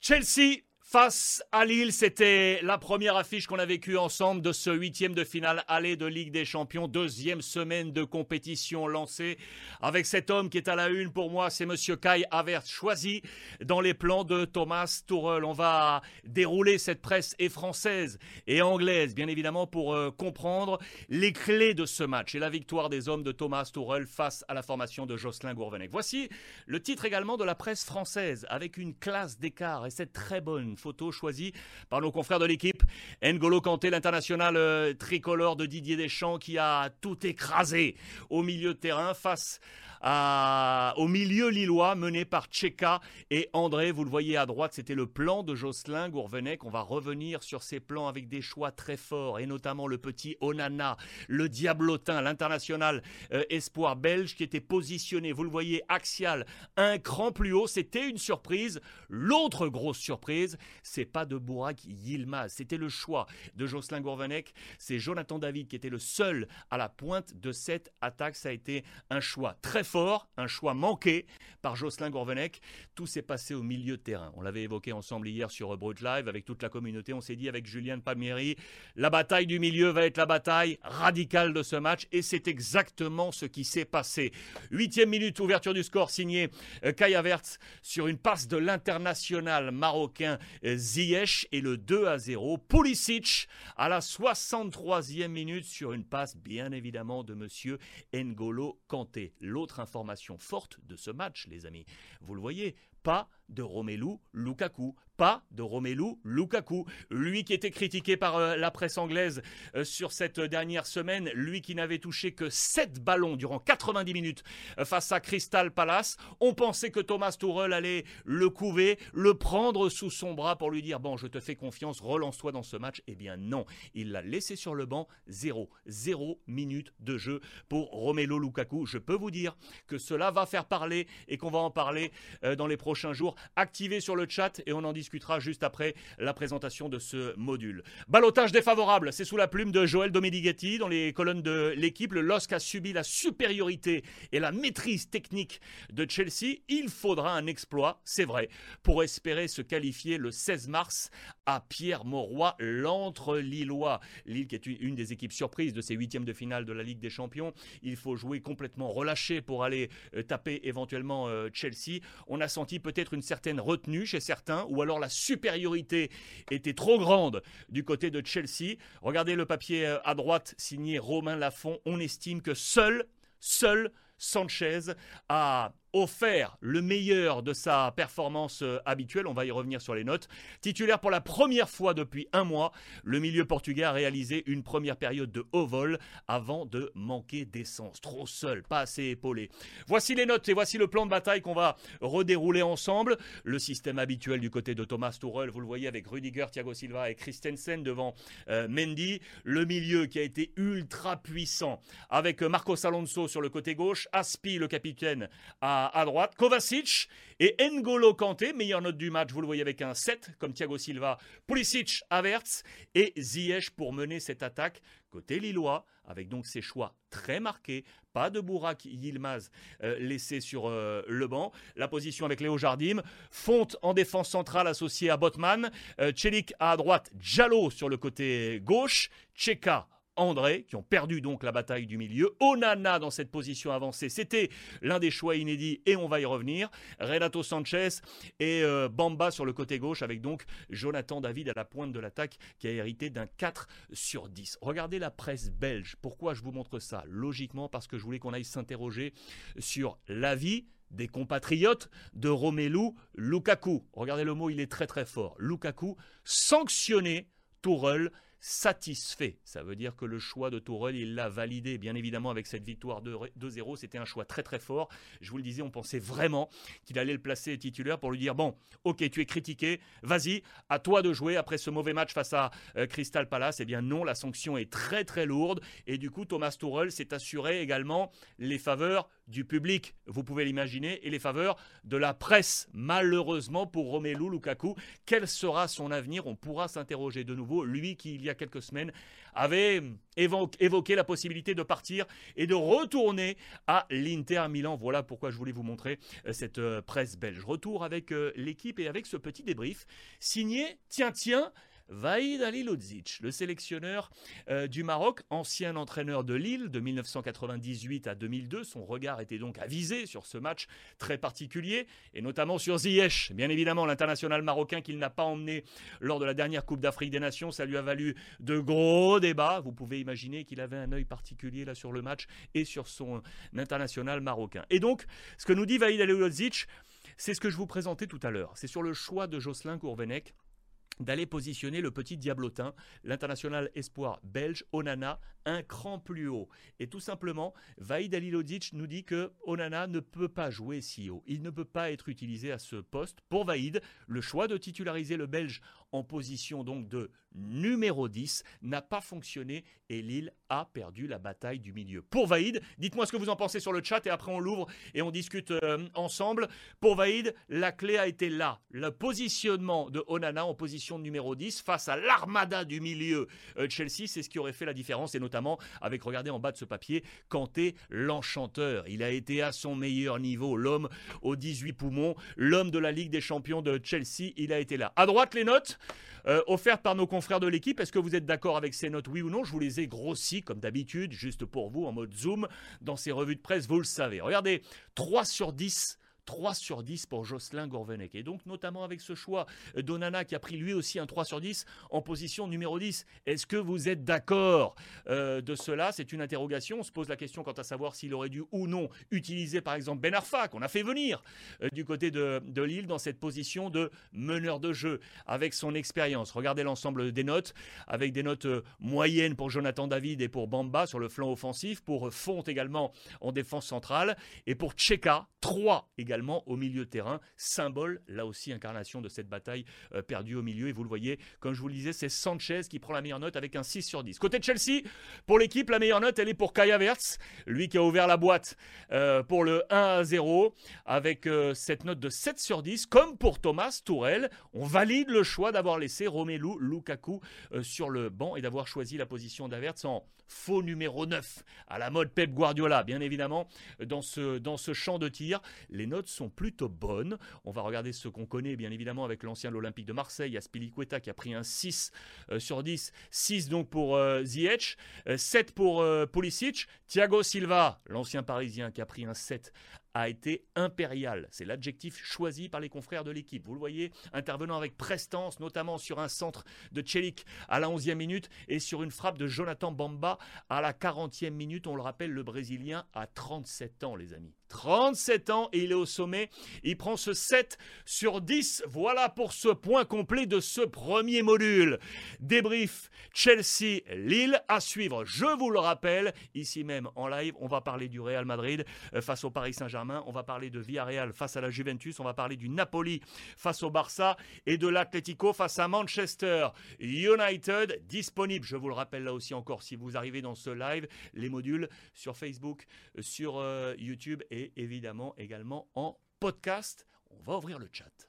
Chelsea Face à Lille, c'était la première affiche qu'on a vécue ensemble de ce huitième de finale aller de Ligue des Champions. Deuxième semaine de compétition lancée avec cet homme qui est à la une pour moi, c'est Monsieur Kai Havertz, choisi dans les plans de Thomas Tuchel. On va dérouler cette presse et française et anglaise, bien évidemment, pour euh, comprendre les clés de ce match et la victoire des hommes de Thomas Tuchel face à la formation de Jocelyn Gourvenec. Voici le titre également de la presse française avec une classe d'écart et cette très bonne photo choisie par nos confrères de l'équipe. N'Golo Kanté, l'international euh, tricolore de Didier Deschamps, qui a tout écrasé au milieu de terrain face au milieu lillois mené par Tcheka et André. Vous le voyez à droite, c'était le plan de Jocelyn Gourvenec. On va revenir sur ces plans avec des choix très forts et notamment le petit Onana, le Diablotin, l'international euh, espoir belge qui était positionné, vous le voyez, axial, un cran plus haut. C'était une surprise. L'autre grosse surprise, c'est pas de Bourak Yilmaz. C'était le choix de Jocelyn Gourvenec. C'est Jonathan David qui était le seul à la pointe de cette attaque. Ça a été un choix très fort, un choix manqué par Jocelyn Gourvenec. Tout s'est passé au milieu de terrain. On l'avait évoqué ensemble hier sur Brut Live avec toute la communauté. On s'est dit avec Julien Palmieri, la bataille du milieu va être la bataille radicale de ce match. Et c'est exactement ce qui s'est passé. Huitième minute, ouverture du score signé euh, Kai Havertz sur une passe de l'international marocain Ziyech et le 2 à 0. Pulisic à la 63e minute sur une passe bien évidemment de monsieur N'Golo Kanté. L'autre information forte de ce match, les amis, vous le voyez, pas de Romelu Lukaku pas de Romelu Lukaku. Lui qui était critiqué par euh, la presse anglaise euh, sur cette dernière semaine, lui qui n'avait touché que 7 ballons durant 90 minutes euh, face à Crystal Palace. On pensait que Thomas Tuchel allait le couver, le prendre sous son bras pour lui dire bon, je te fais confiance, relance-toi dans ce match. Eh bien non, il l'a laissé sur le banc, 0 0 minutes de jeu pour Romelu Lukaku. Je peux vous dire que cela va faire parler et qu'on va en parler dans les prochains jours. Activez sur le chat et on en discute discutera juste après la présentation de ce module. Balotage défavorable, c'est sous la plume de Joël Domedighetti dans les colonnes de l'équipe. Le LOSC a subi la supériorité et la maîtrise technique de Chelsea. Il faudra un exploit, c'est vrai, pour espérer se qualifier le 16 mars à Pierre-Mauroy, l'entre-Lillois. Lille qui est une des équipes surprises de ces huitièmes de finale de la Ligue des Champions. Il faut jouer complètement relâché pour aller euh, taper éventuellement euh, Chelsea. On a senti peut-être une certaine retenue chez certains, ou alors la supériorité était trop grande du côté de Chelsea. Regardez le papier euh, à droite signé Romain Lafont. On estime que seul, seul Sanchez a offert le meilleur de sa performance euh, habituelle. On va y revenir sur les notes. Titulaire pour la première fois depuis un mois, le milieu portugais a réalisé une première période de haut vol avant de manquer d'essence. Trop seul, pas assez épaulé. Voici les notes et voici le plan de bataille qu'on va redérouler ensemble. Le système habituel du côté de Thomas Tuchel, vous le voyez avec Rudiger, Thiago Silva et Christensen devant euh, Mendy. Le milieu qui a été ultra puissant avec Marcos Alonso sur le côté gauche, Aspi le capitaine à à, droite, Kovacic et N'Golo Kanté, meilleure note du match, vous le voyez avec un 7, comme Thiago Silva, Pulisic, Avertz et Ziyech pour mener cette attaque côté lillois, avec donc ses choix très marqués, pas de Bourak Yilmaz euh, laissé sur euh, le banc, la position avec Léo Jardim, Fonte en défense centrale associé à Botman, euh, à droite, Jallo sur le côté gauche, Cheka André, qui ont perdu donc la bataille du milieu. Onana dans cette position avancée, c'était l'un des choix inédits et on va y revenir. Renato Sanchez et euh, Bamba sur le côté gauche avec donc Jonathan David à la pointe de l'attaque qui a hérité d'un 4 sur 10. Regardez la presse belge. Pourquoi je vous montre ça? Logiquement parce que je voulais qu'on aille s'interroger sur l'avis des compatriotes de Romelu Lukaku. Regardez le mot, il est très très fort. Lukaku sanctionné Tourelle satisfait. Ça veut dire que le choix de Tourelle, il l'a validé. Bien évidemment, avec cette victoire 2-0, c'était un choix très très fort. Je vous le disais, on pensait vraiment qu'il allait le placer titulaire pour lui dire bon, ok, tu es critiqué, vas-y, à toi de jouer après ce mauvais match face à euh, Crystal Palace. Eh bien non, la sanction est très très lourde et du coup, Thomas Tourelle s'est assuré également les faveurs du public, vous pouvez l'imaginer, et les faveurs de la presse. Malheureusement pour Romelu Lukaku, quel sera son avenir? On pourra s'interroger de nouveau, lui qui il y a quelques semaines avait évoqué la possibilité de partir et de retourner à l'Inter Milan. Voilà pourquoi je voulais vous montrer euh, cette euh, presse belge. Retour avec euh, l'équipe et avec ce petit débrief signé, tiens, tiens, Vaïd Alilodzic, le sélectionneur euh, du Maroc, ancien entraîneur de Lille de 1998 à 2002. Son regard était donc avisé sur ce match très particulier et notamment sur Ziyech, bien évidemment l'international marocain qu'il n'a pas emmené lors de la dernière Coupe d'Afrique des Nations. Ça lui a valu de gros débats. Vous pouvez imaginer qu'il avait un œil particulier là sur le match et sur son international marocain. Et donc, ce que nous dit Vaïd Alilodzic, c'est ce que je vous présentais tout à l'heure. C'est sur le choix de Jocelyn Courvenec d'aller positionner le petit diablotin, l'international espoir belge Onana, un cran plus haut. Et tout simplement, Vaïd Alilodic nous dit que Onana ne peut pas jouer si haut. Il ne peut pas être utilisé à ce poste. Pour Vaïd, le choix de titulariser le Belge en position donc de numéro 10 n'a pas fonctionné et Lille a perdu la bataille du milieu. Pour Vaïd, dites-moi ce que vous en pensez sur le chat et après on l'ouvre et on discute euh, ensemble. Pour Vaïd, la clé a été là. Le positionnement de Onana en position numéro 10 face à l'armada du milieu euh, Chelsea, c'est ce qui aurait fait la différence et notamment avec, regardez en bas de ce papier, Kanté, l'enchanteur. Il a été à son meilleur niveau, l'homme aux 18 poumons, l'homme de la Ligue des Champions de Chelsea, il a été là. À droite, les notes. Euh, offertes par nos confrères de l'équipe. Est-ce que vous êtes d'accord avec ces notes, oui ou non? Je vous les ai grossies, comme d'habitude, juste pour vous, en mode zoom, dans ces revues de presse, vous le savez. Regardez, 3 sur 10 3 sur 10 pour Jocelyn Gourvenec. Et donc, notamment avec ce choix d'Onana qui a pris lui aussi un 3 sur 10 en position numéro 10. Est-ce que vous êtes d'accord euh, de cela? C'est une interrogation. On se pose la question quant à savoir s'il aurait dû ou non utiliser par exemple Ben Arfa, qu'on a fait venir euh, du côté de, de Lille dans cette position de meneur de jeu avec son expérience. Regardez l'ensemble des notes, avec des notes euh, moyennes pour Jonathan David et pour Bamba sur le flanc offensif, pour Font également en défense centrale, et pour Tcheka, 3 également au milieu de terrain, symbole, là aussi incarnation de cette bataille euh, perdue au milieu. Et vous le voyez, comme je vous le disais, c'est Sanchez qui prend la meilleure note avec un 6 sur 10. Côté de Chelsea, pour l'équipe, la meilleure note, elle est pour Kaya Verts, lui qui a ouvert la boîte euh, pour le 1 à 0, avec euh, cette note de 7 sur 10. Comme pour Thomas Tourelle, on valide le choix d'avoir laissé Romelu Lukaku sur le banc et d'avoir choisi la position d'Avertz en faux numéro 9, à la mode Pep Guardiola, bien évidemment, dans ce, dans ce champ de tir. Les notes sont plutôt bonnes. On va regarder ce qu'on connaît, bien évidemment, avec l'ancien de l'Olympique de Marseille, Aspilicueta, qui a pris un 6 euh, sur 10. 6 donc pour euh, Ziyech, 7 euh, pour Pulisic. Thiago Silva, l'ancien parisien, qui a pris un 7 a été impérial. C'est l'adjectif choisi par les confrères de l'équipe. Vous le voyez, intervenant avec prestance, notamment sur un centre de Chelik à la 11e minute et sur une frappe de Jonathan Bamba à la 40e minute. On le rappelle, le Brésilien a 37 ans, les amis. 37 ans et il est au sommet. Il prend ce 7 sur 10. Voilà pour ce point complet de ce premier module. Débrief Chelsea-Lille à suivre. Je vous le rappelle, ici même en live, on va parler du Real Madrid euh, face au Paris Saint-Germain. On va parler de Villarreal face à la Juventus. On va parler du Napoli face au Barça et de l'Atlético face à Manchester United. Disponible, je vous le rappelle là aussi encore, si vous arrivez dans ce live, les modules sur Facebook, sur euh, YouTube et évidemment également en podcast. On va ouvrir le chat.